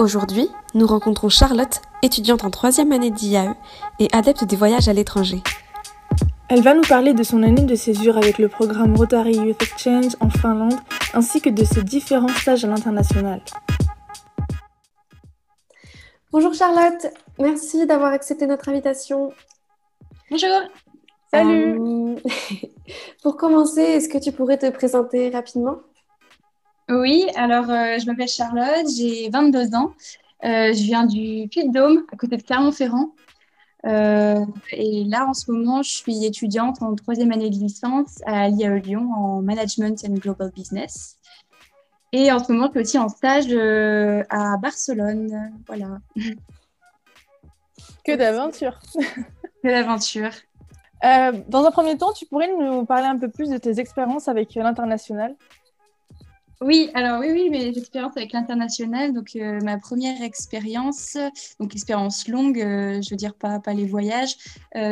Aujourd'hui, nous rencontrons Charlotte, étudiante en troisième année d'IAE et adepte des voyages à l'étranger. Elle va nous parler de son année de césure avec le programme Rotary Youth Exchange en Finlande, ainsi que de ses différents stages à l'international. Bonjour Charlotte, merci d'avoir accepté notre invitation. Bonjour. Salut. Euh, pour commencer, est-ce que tu pourrais te présenter rapidement? Oui, alors euh, je m'appelle Charlotte, j'ai 22 ans. Euh, je viens du Puy-de-Dôme, à côté de Clermont-Ferrand. et là, en ce moment, je suis étudiante en troisième année de licence à l'IAE Lyon en Management and Global Business. Et en ce moment, je suis aussi en stage à Barcelone. Voilà. Que d'aventure. que d'aventure. Euh, dans un premier temps, tu pourrais nous parler un peu plus de tes expériences avec l'international? Oui, alors oui, oui, mes expériences avec l'international. Donc, euh, ma première expérience, donc expérience longue, euh, je veux dire pas, pas les voyages,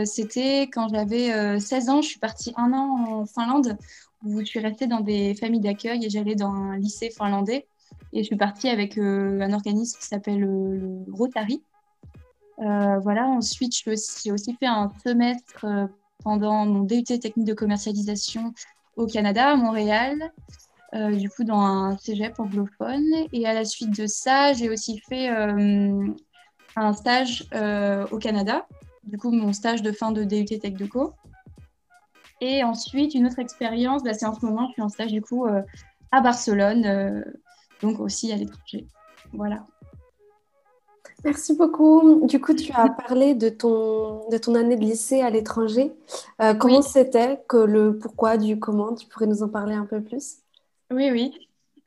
c'était quand j'avais 16 ans. Je suis partie un an en Finlande où je suis restée dans des familles d'accueil et j'allais dans un lycée finlandais. Et je suis partie avec un organisme qui s'appelle le Rotary. voilà, ensuite, j'ai aussi fait un semestre pendant mon DUT technique de commercialisation au Canada, à Montréal, euh, du coup dans un cégep anglophone. Et à la suite de ça, j'ai aussi fait euh, un stage euh, au Canada, du coup mon stage de fin de DUT Tech de Co. Et ensuite, une autre expérience, bah, c'est en ce moment, je suis en stage du coup à Barcelone, donc aussi à l'étranger. Voilà. Merci beaucoup. Du coup, tu as parlé de ton, de ton année de lycée à l'étranger. Euh, comment c'était que le pourquoi du comment? Tu pourrais nous en parler un peu plus? Oui, oui.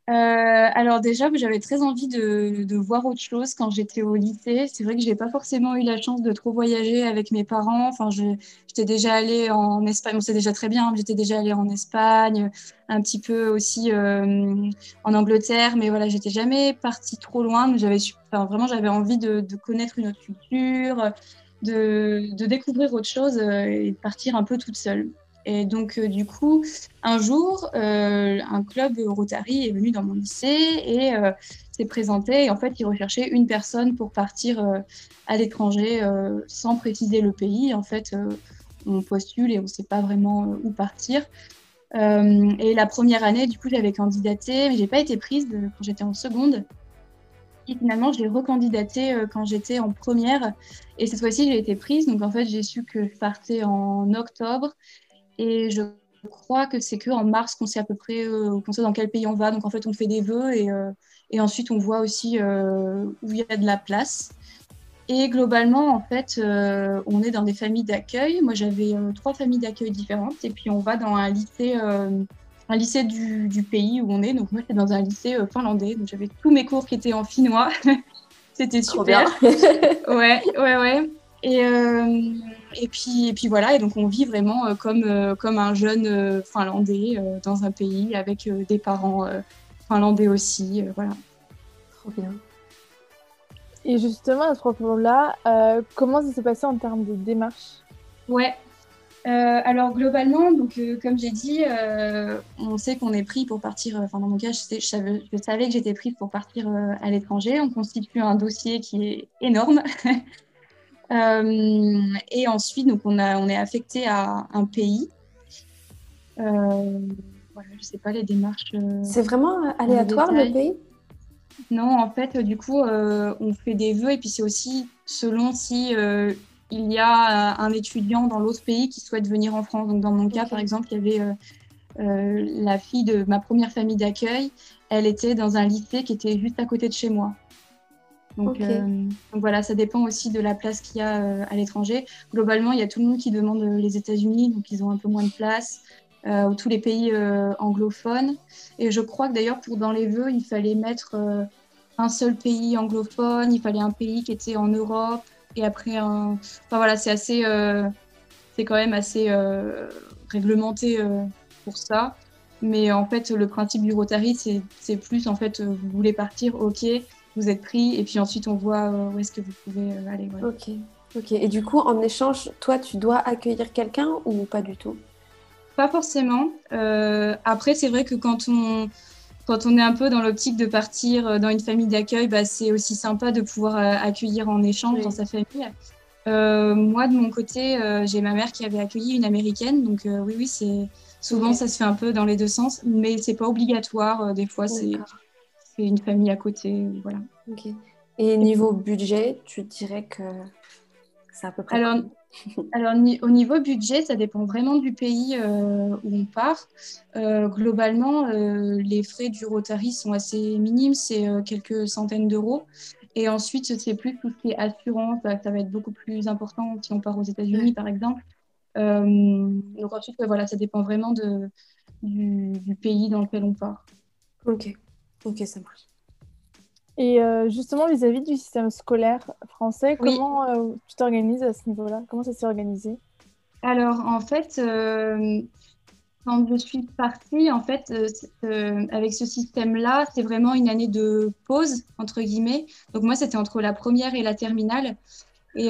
Euh, alors déjà, j'avais très envie de, voir autre chose quand j'étais au lycée. C'est vrai que je n'ai pas forcément eu la chance de trop voyager avec mes parents. Enfin, j'étais déjà allée en Espagne. Bon, c'est déjà très bien. J'étais déjà allée en Espagne, un petit peu aussi euh, en Angleterre. Mais voilà, j'étais jamais partie trop loin. J'avais, vraiment, j'avais envie de, de, connaître une autre culture, de, de découvrir autre chose euh, et de partir un peu toute seule. Et donc, euh, du coup, un jour, euh, un club Rotary est venu dans mon lycée et euh, s'est présenté. Et en fait, il recherchait une personne pour partir à l'étranger sans préciser le pays. En fait, on postule et on ne sait pas vraiment où partir. et la première année, du coup, j'avais candidaté, mais j'ai pas été prise quand j'étais en seconde. Et finalement, j'ai recandidaté quand j'étais en première. Et cette fois-ci, j'ai été prise. Donc, en fait, j'ai su que je partais en octobre. Et je crois que c'est qu'en mars qu'on sait à peu près euh, sait dans quel pays on va. Donc en fait, on fait des vœux et, euh, et ensuite on voit aussi euh, où il y a de la place. Et globalement, en fait, on est dans des familles d'accueil. Moi, j'avais trois familles d'accueil différentes. Et puis on va dans un lycée, un lycée du, du, pays où on est. Donc moi, j'étais dans un lycée finlandais. Donc j'avais tous mes cours qui étaient en finnois. C'était super. ouais, ouais, ouais. Et, euh, et, puis, et puis voilà, et donc on vit vraiment euh, comme, euh, comme un jeune finlandais dans un pays avec des parents finlandais aussi. voilà. Trop bien. Et justement, à ce propos-là, comment ça s'est passé en termes de démarche? Ouais. alors globalement, donc comme j'ai dit, on sait qu'on est pris pour partir. Enfin dans mon cas, je, savais, je savais, que j'étais prise pour partir à l'étranger. On constitue un dossier qui est énorme. Euh, et ensuite, donc on, a, on est affecté à un pays. Euh, voilà, je sais pas les démarches. Euh, c'est vraiment aléatoire le pays? Non, en fait, du coup, on fait des vœux et puis c'est aussi selon si il y a un étudiant dans l'autre pays qui souhaite venir en France. Donc, dans mon cas, par exemple, il y avait la fille de ma première famille d'accueil. Elle était dans un lycée qui était juste à côté de chez moi. Donc, euh, donc, voilà, ça dépend aussi de la place qu'il y a euh, à l'étranger. Globalement, il y a tout le monde qui demande euh, les États-Unis, donc ils ont un peu moins de place, ou tous les pays anglophones. Et je crois que d'ailleurs, pour dans les vœux, il fallait mettre un seul pays anglophone, il fallait un pays qui était en Europe, et après un. Enfin voilà, c'est assez. c'est quand même assez réglementé pour ça. Mais en fait, le principe du Rotary, c'est plus en fait, vous voulez partir, ok, vous êtes pris et puis ensuite on voit euh, où est-ce que vous pouvez euh, aller. Ok. Ok. Et du coup, en échange, toi, tu dois accueillir quelqu'un ou pas du tout? Pas forcément. Euh, après, c'est vrai que quand on quand on est un peu dans l'optique de partir dans une famille d'accueil, bah, c'est aussi sympa de pouvoir accueillir en échange dans sa famille. moi, de mon côté, j'ai ma mère qui avait accueilli une américaine, donc oui, oui, c'est souvent ça se fait un peu dans les deux sens, mais c'est pas obligatoire. des fois, c'est une famille à côté, voilà. Et niveau budget, tu dirais que c'est à peu près. Alors, alors au niveau budget, ça dépend vraiment du pays euh, où on part. Euh, globalement, euh, les frais du Rotary sont assez minimes, c'est quelques centaines d'euros. Et ensuite, c'est plus tout ce qui est assurance, ça, va être beaucoup plus important si on part aux États-Unis, par exemple. donc ensuite, voilà, ça dépend vraiment de, du, du, pays dans lequel on part. Ok, ok, ça marche. Et euh, justement, vis-à-vis du système scolaire français, comment euh, tu t'organises à ce niveau-là? Comment ça s'est organisé? Alors, en fait, euh, quand je suis partie, en fait, avec ce système-là, c'est vraiment une année de pause, entre guillemets. Donc, moi, c'était entre la première et la terminale. Et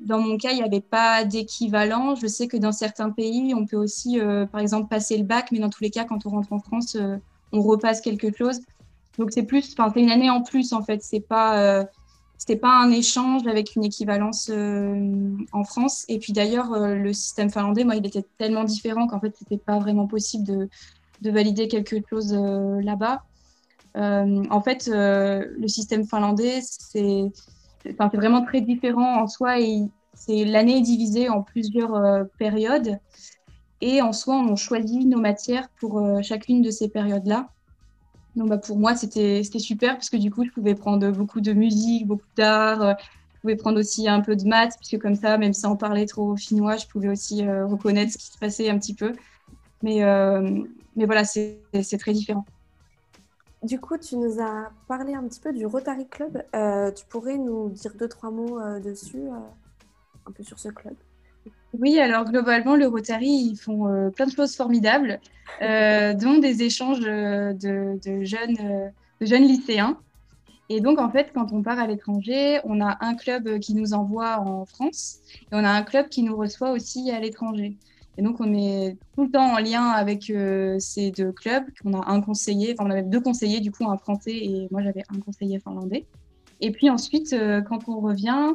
dans mon cas, il n'y avait pas d'équivalent. Je sais que dans certains pays, on peut aussi, par exemple, passer le bac, mais dans tous les cas, quand on rentre en France, on repasse quelque chose. Donc c'est plus, enfin c'est une année en plus en fait. C'est pas, euh, c'était pas un échange avec une équivalence euh, en France. Et puis d'ailleurs euh, le système finlandais, moi, il était tellement différent qu'en fait c'était pas vraiment possible de, de valider quelque chose là-bas. en fait, le système finlandais, c'est, enfin, c'est vraiment très différent en soi. Et c'est l'année est divisée en plusieurs périodes. Et en soi, on choisit nos matières pour chacune de ces périodes-là. Donc, bah, pour moi, c'était super parce que du coup, je pouvais prendre beaucoup de musique, beaucoup d'art. Euh, je pouvais prendre aussi un peu de maths, puisque comme ça, même sans parler trop finnois, je pouvais aussi euh, reconnaître ce qui se passait un petit peu. Euh, mais voilà, c'est très différent. Du coup, tu nous as parlé un petit peu du Rotary Club. tu pourrais nous dire deux, trois mots dessus, un peu sur ce club? Oui, alors globalement, le Rotary, ils font euh, plein de choses formidables, euh, dont des échanges de, jeunes, euh, de jeunes lycéens. Et donc, en fait, quand on part à l'étranger, on a un club qui nous envoie en France et on a un club qui nous reçoit aussi à l'étranger. Et donc, on est tout le temps en lien avec ces deux clubs. On a un conseiller, enfin, on avait deux conseillers, du coup, un français et moi, j'avais un conseiller finlandais. Et puis ensuite, euh, quand on revient,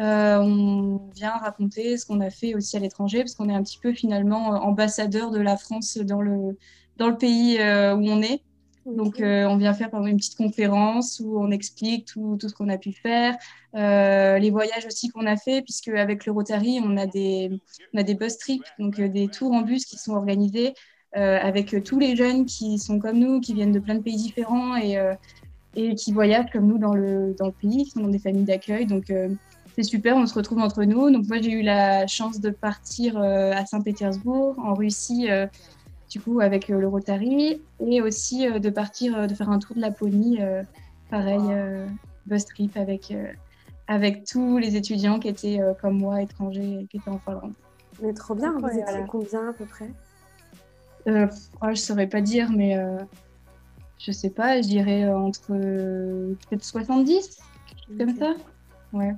euh, on vient raconter ce qu'on a fait aussi à l'étranger, parce qu'on est un petit peu finalement euh, ambassadeur de la France dans le, dans le pays où on est. Donc, on vient faire par exemple une petite conférence où on explique tout, tout ce qu'on a pu faire, les voyages aussi qu'on a fait, puisque avec le Rotary, on a des, on a des bus trips, donc des tours en bus qui sont organisés avec tous les jeunes qui sont comme nous, qui viennent de plein de pays différents et et qui voyagent comme nous dans le, dans le pays, qui sont dans des familles d'accueil. Donc, euh, c'est super, on se retrouve entre nous. Donc, moi, j'ai eu la chance de partir euh, à Saint-Pétersbourg, en Russie, euh, du coup, avec le Rotary, et aussi de partir, de faire un tour de Laponie, pareil, bus trip avec, avec tous les étudiants qui étaient comme moi, étrangers, qui étaient en Finlande. Mais trop bien, vous étiez combien à peu près? Oh, Je ne saurais pas dire, mais je sais pas, je dirais euh, entre euh, peut-être 70, comme ça. Ouais.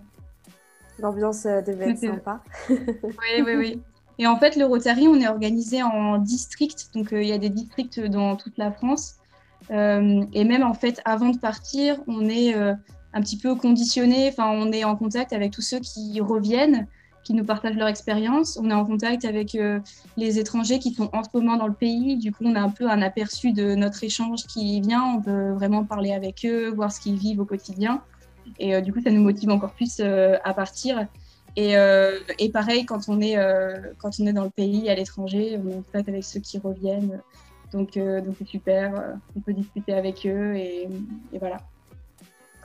L'ambiance euh, devait être sympa. oui, oui, oui. Et en fait, le Rotary, on est organisé en districts. Donc, il y a des districts dans toute la France. et même, en fait, avant de partir, on est un petit peu conditionné. Enfin, on est en contact avec tous ceux qui reviennent qui nous partagent leur expérience. On est en contact avec euh, les étrangers qui sont en ce moment dans le pays. Du coup, on a un peu un aperçu de notre échange qui vient. On peut vraiment parler avec eux, voir ce qu'ils vivent au quotidien. Et euh, du coup, ça nous motive encore plus euh, à partir. Et, et, pareil, quand on, est, quand on est dans le pays, à l'étranger, on est en contact avec ceux qui reviennent. Donc, donc c'est super. on peut discuter avec eux et, et voilà.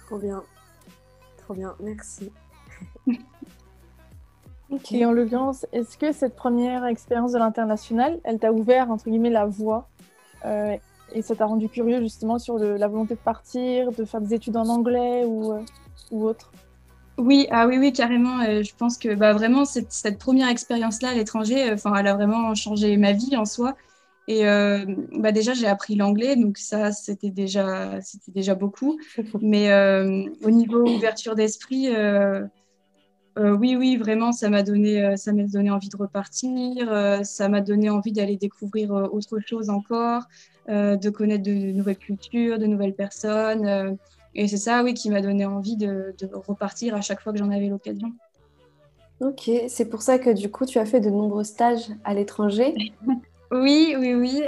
Trop bien. Trop bien. Merci. Et en l'occurrence, est-ce que cette première expérience de l'international, elle t'a ouvert, entre guillemets, la voie euh, et ça t'a rendu curieux justement sur la volonté de partir, de faire des études en anglais ou, euh, ou autre? Oui, ah oui, oui, carrément. Euh, je pense que bah, vraiment, cette, cette première expérience-là à l'étranger, enfin, elle a vraiment changé ma vie en soi. Et bah, déjà, j'ai appris l'anglais, donc ça, c'était déjà, c'était déjà beaucoup. Mais au niveau ouverture d'esprit, oui, oui, vraiment, ça m'a donné, ça m'a donné envie de repartir, ça m'a donné envie d'aller découvrir autre chose encore, de connaître de, nouvelles cultures, de nouvelles personnes. et c'est ça, oui, qui m'a donné envie de, de, repartir à chaque fois que j'en avais l'occasion. Ok, c'est pour ça que du coup, tu as fait de nombreux stages à l'étranger? oui, oui, oui.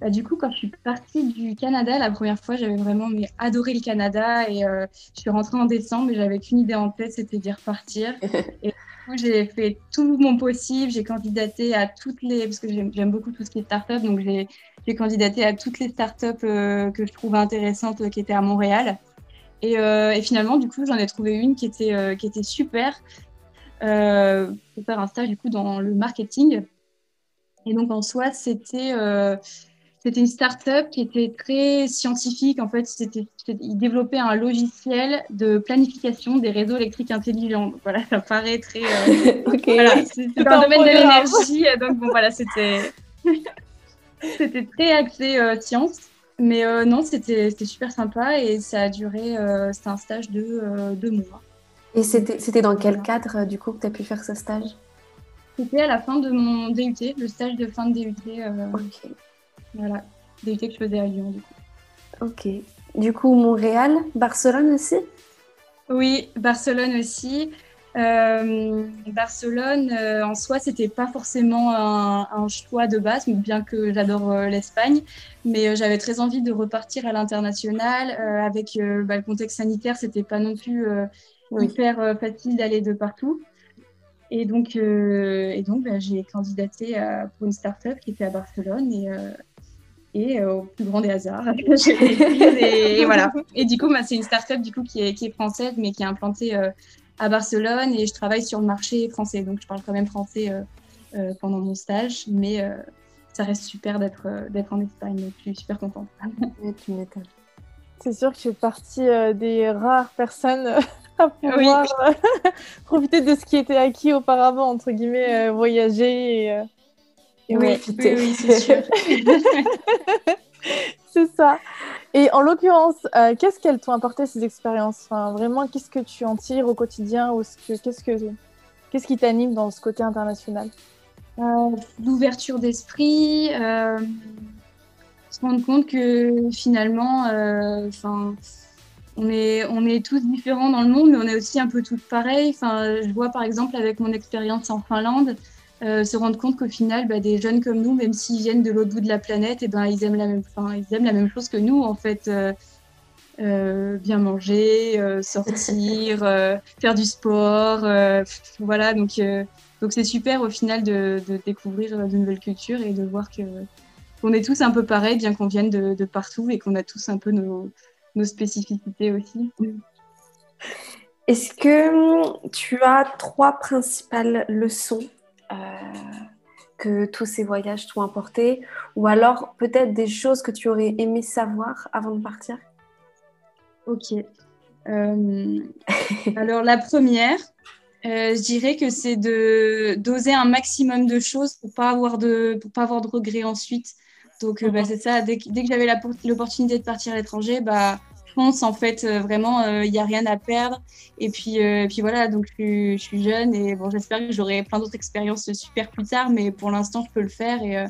Bah, du coup, quand je suis partie du Canada la première fois, j'avais vraiment adoré le Canada et euh, je suis rentrée en décembre et j'avais qu'une idée en tête, c'était d'y repartir. et du coup, j'ai fait tout mon possible, j'ai candidaté à toutes les, parce que j'aime beaucoup tout ce qui est start-up, donc j'ai candidaté à toutes les start-up euh, que je trouvais intéressantes euh, qui étaient à Montréal. Et, et finalement, du coup, j'en ai trouvé une qui était, qui était super pour faire un stage du coup dans le marketing. Et donc en soi, c'était c'était une start-up qui était très scientifique. En fait, c'était, ils développaient un logiciel de planification des réseaux électriques intelligents. voilà, ça paraît très. Euh, voilà, c'est, dans le domaine de l'énergie. Donc, bon, voilà, c'était, c'était très axé euh, science. Mais euh, non, c'était, c'était super sympa et ça a duré. c'était un stage de deux mois. Et c'était, c'était dans quel cadre, du coup, que tu as pu faire ce stage? C'était à la fin de mon DUT, le stage de fin de DUT. ok. Voilà, DUT que je faisais à Lyon, du coup. Ok. Du coup, Montréal, Barcelone aussi? Oui, Barcelone aussi. Euh, Barcelone, euh, en soi, c'était pas forcément un, choix de base, bien que j'adore euh, l'Espagne, mais j'avais très envie de repartir à l'international. avec bah, le contexte sanitaire, c'était pas non plus hyper facile d'aller de partout. Et donc, et donc bah, j'ai candidaté pour une start-up qui était à Barcelone et, et euh, au plus grand des hasards, et, voilà. Et du coup, bah, c'est une start-up du coup, qui, est, qui est française, mais qui est implantée euh, à Barcelone. Et je travaille sur le marché français. Donc, je parle quand même français euh, pendant mon stage. Mais ça reste super d'être d'être en Espagne. je suis super contente. C'est sûr que je fais partie des rares personnes à pouvoir profiter de ce qui était acquis auparavant, entre guillemets, voyager et oui, oui, c'est sûr. c'est ça. Et en l'occurrence, euh, qu'est-ce qu'elles t'ont apporté ces expériences? Enfin, Vraiment, qu'est-ce que tu en tires au quotidien ou qu'est-ce, que, qu'est-ce qui t'anime dans ce côté international? Euh, L'ouverture d'esprit, euh, se rendre compte que finalement, enfin on est, on est tous différents dans le monde, mais on est aussi un peu tous pareils. Enfin, je vois par exemple avec mon expérience en Finlande, euh, se rendre compte qu'au final, bah, des jeunes comme nous, même s'ils viennent de l'autre bout de la planète, et eh ben, ils, aiment la même, ils aiment la même chose que nous, en fait. Euh, euh, bien manger, sortir, faire du sport. voilà, donc donc c'est super au final de, découvrir de nouvelles cultures et de voir que qu'on est tous un peu pareils, bien qu'on vienne de, partout et qu'on a tous un peu nos, spécificités aussi. Est-ce que tu as trois principales leçons euh, que tous ces voyages t'ont apporté Ou alors peut-être des choses que tu aurais aimé savoir avant de partir? Ok. Euh, alors la première, euh, je dirais que c'est de d'oser un maximum de choses pour pas avoir de pour pas avoir de regrets ensuite. Donc bah, mhm. c'est ça. Dès, dès que j'avais l'opportunité de partir à l'étranger, bah pense en fait euh, vraiment il euh, n'y a rien à perdre et puis euh, puis voilà donc je, suis jeune et bon j'espère que j'aurai plein d'autres expériences super plus tard mais pour l'instant je peux le faire et,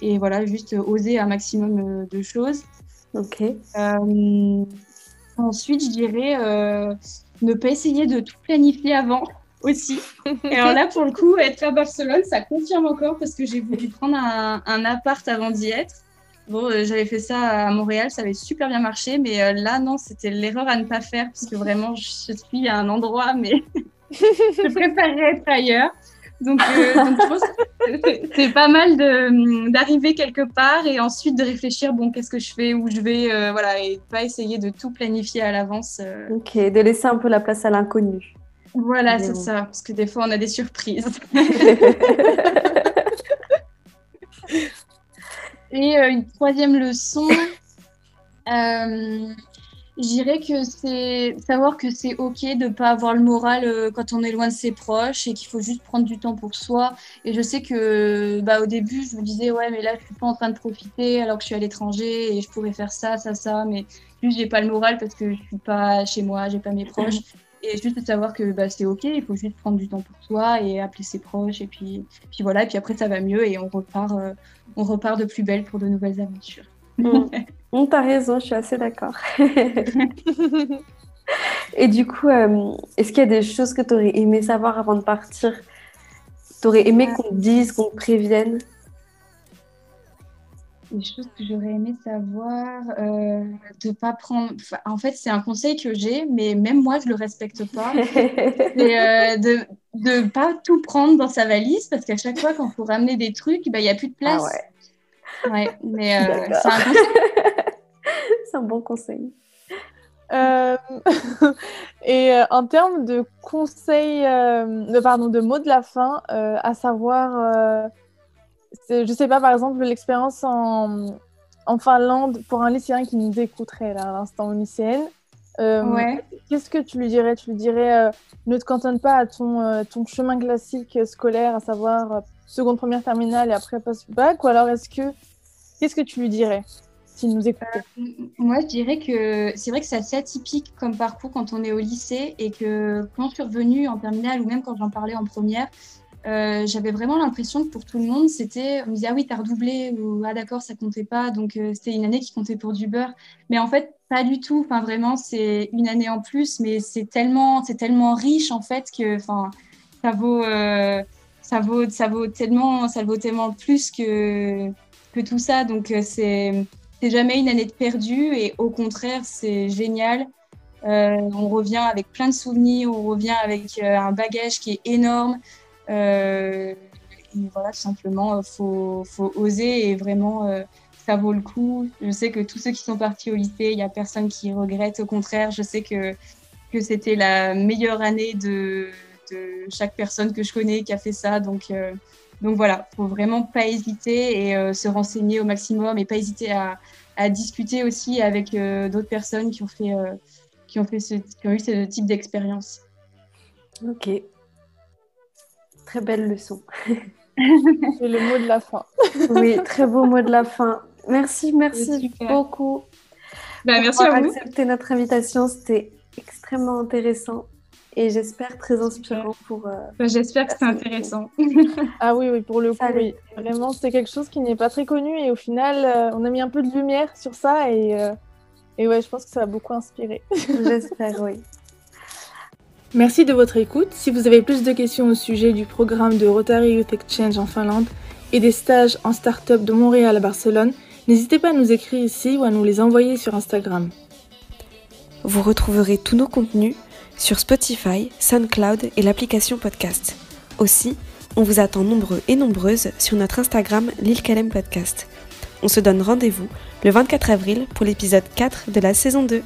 et voilà juste oser un maximum de choses ok ensuite je dirais ne pas essayer de tout planifier avant aussi. Et alors là, pour le coup, être à Barcelone, ça confirme encore parce que j'ai voulu prendre un, un appart avant d'y être. Bon, euh, j'avais fait ça à Montréal, ça avait super bien marché, mais euh, là, non, c'était l'erreur à ne pas faire, parce que vraiment, je suis à un endroit, mais je préférerais être ailleurs. Donc, euh, donc je pense que c'est pas mal d'arriver quelque part et ensuite de réfléchir, bon, qu'est-ce que je fais, où je vais, voilà, et pas essayer de tout planifier à l'avance. Ok, de laisser un peu la place à l'inconnu. Voilà, c'est ça, parce que des fois, on a des surprises. Et euh, une troisième leçon, euh, je dirais que c'est savoir que c'est ok de ne pas avoir le moral euh, quand on est loin de ses proches et qu'il faut juste prendre du temps pour soi. Et je sais que bah, au début, je me disais, ouais, mais là, je suis pas en train de profiter alors que je suis à l'étranger et je pourrais faire ça, ça, ça, mais juste, j'ai pas le moral parce que je suis pas chez moi, j'ai pas mes proches. et juste de savoir que bah, c'est ok, il faut juste prendre du temps pour soi et appeler ses proches et puis, puis voilà, et puis après ça va mieux et on repart, euh, on repart de plus belle pour de nouvelles aventures. Mm. On T'as raison, je suis assez d'accord. et du coup, euh, est-ce qu'il y a des choses que tu aurais aimé savoir avant de partir? Tu aurais aimé qu'on te dise, qu'on te prévienne? Des choses que j'aurais aimé savoir, euh, de pas prendre. en fait, c'est un conseil que j'ai, mais même moi, je le respecte pas. c'est euh, de ne pas tout prendre dans sa valise parce qu'à chaque fois, quand il faut ramener des trucs, bah, il n'y a plus de place. Ah ouais. ouais. mais euh, c'est un conseil. c'est un bon conseil. et en termes de conseils, pardon, de mots de la fin, à savoir je sais pas, par exemple, l'expérience en, en, Finlande pour un lycéen qui nous écouterait là, à l'instant au lycéenne. Euh, qu'est-ce que tu lui dirais? Tu lui dirais euh, ne te cantonne pas à ton, euh, ton chemin classique scolaire, à savoir seconde, première, terminale et après post-bac Ou alors est-ce que qu'est-ce que tu lui dirais s'il nous écoutait? Moi, je dirais que c'est vrai que c'est assez atypique comme parcours quand on est au lycée et que quand je suis revenue en terminale ou même quand j'en parlais en première, euh, j'avais vraiment l'impression que pour tout le monde, c'était, on me disait, ah oui, t'as redoublé, ou ah d'accord, ça comptait pas, donc euh, c'était une année qui comptait pour du beurre. Mais en fait, pas du tout. Enfin, vraiment, c'est une année en plus, mais c'est tellement, c'est tellement riche en fait que, enfin, ça vaut, euh, ça vaut, ça vaut tellement, ça vaut tellement plus que que tout ça. Donc c'est, c'est jamais une année de perdu, et au contraire, c'est génial. on revient avec plein de souvenirs, on revient avec un bagage qui est énorme. Euh, voilà, tout simplement, il euh, faut, oser et vraiment, euh, ça vaut le coup. Je sais que tous ceux qui sont partis au lycée, il n'y a personne qui regrette. Au contraire, je sais que, que c'était la meilleure année de, chaque personne que je connais qui a fait ça. Donc, donc voilà, faut vraiment pas hésiter et se renseigner au maximum et pas hésiter à, à discuter aussi avec d'autres personnes qui ont fait, qui ont fait qui ont eu ce type d'expérience. Ok, Très belle leçon. C'est le mot de la fin. oui, très beau mot de la fin. Merci, merci beaucoup. Bah, merci à vous. accepté notre invitation. C'était extrêmement intéressant et j'espère très inspirant pour. Euh, bah, j'espère que c'est intéressant. ah oui, oui, pour le coup, oui. Vraiment, c'est quelque chose qui n'est pas très connu et au final, euh, on a mis un peu de lumière sur ça et, euh, et ouais, je pense que ça a beaucoup inspiré. j'espère, oui. Merci de votre écoute. Si vous avez plus de questions au sujet du programme de Rotary Youth Exchange en Finlande et des stages en start-up de Montréal à Barcelone, n'hésitez pas à nous écrire ici ou à nous les envoyer sur Instagram. Vous retrouverez tous nos contenus sur Spotify, SoundCloud et l'application podcast. Aussi, on vous attend nombreux et nombreuses sur notre Instagram Lille Calem Podcast. On se donne rendez-vous le 24 avril pour l'épisode 4 de la saison 2.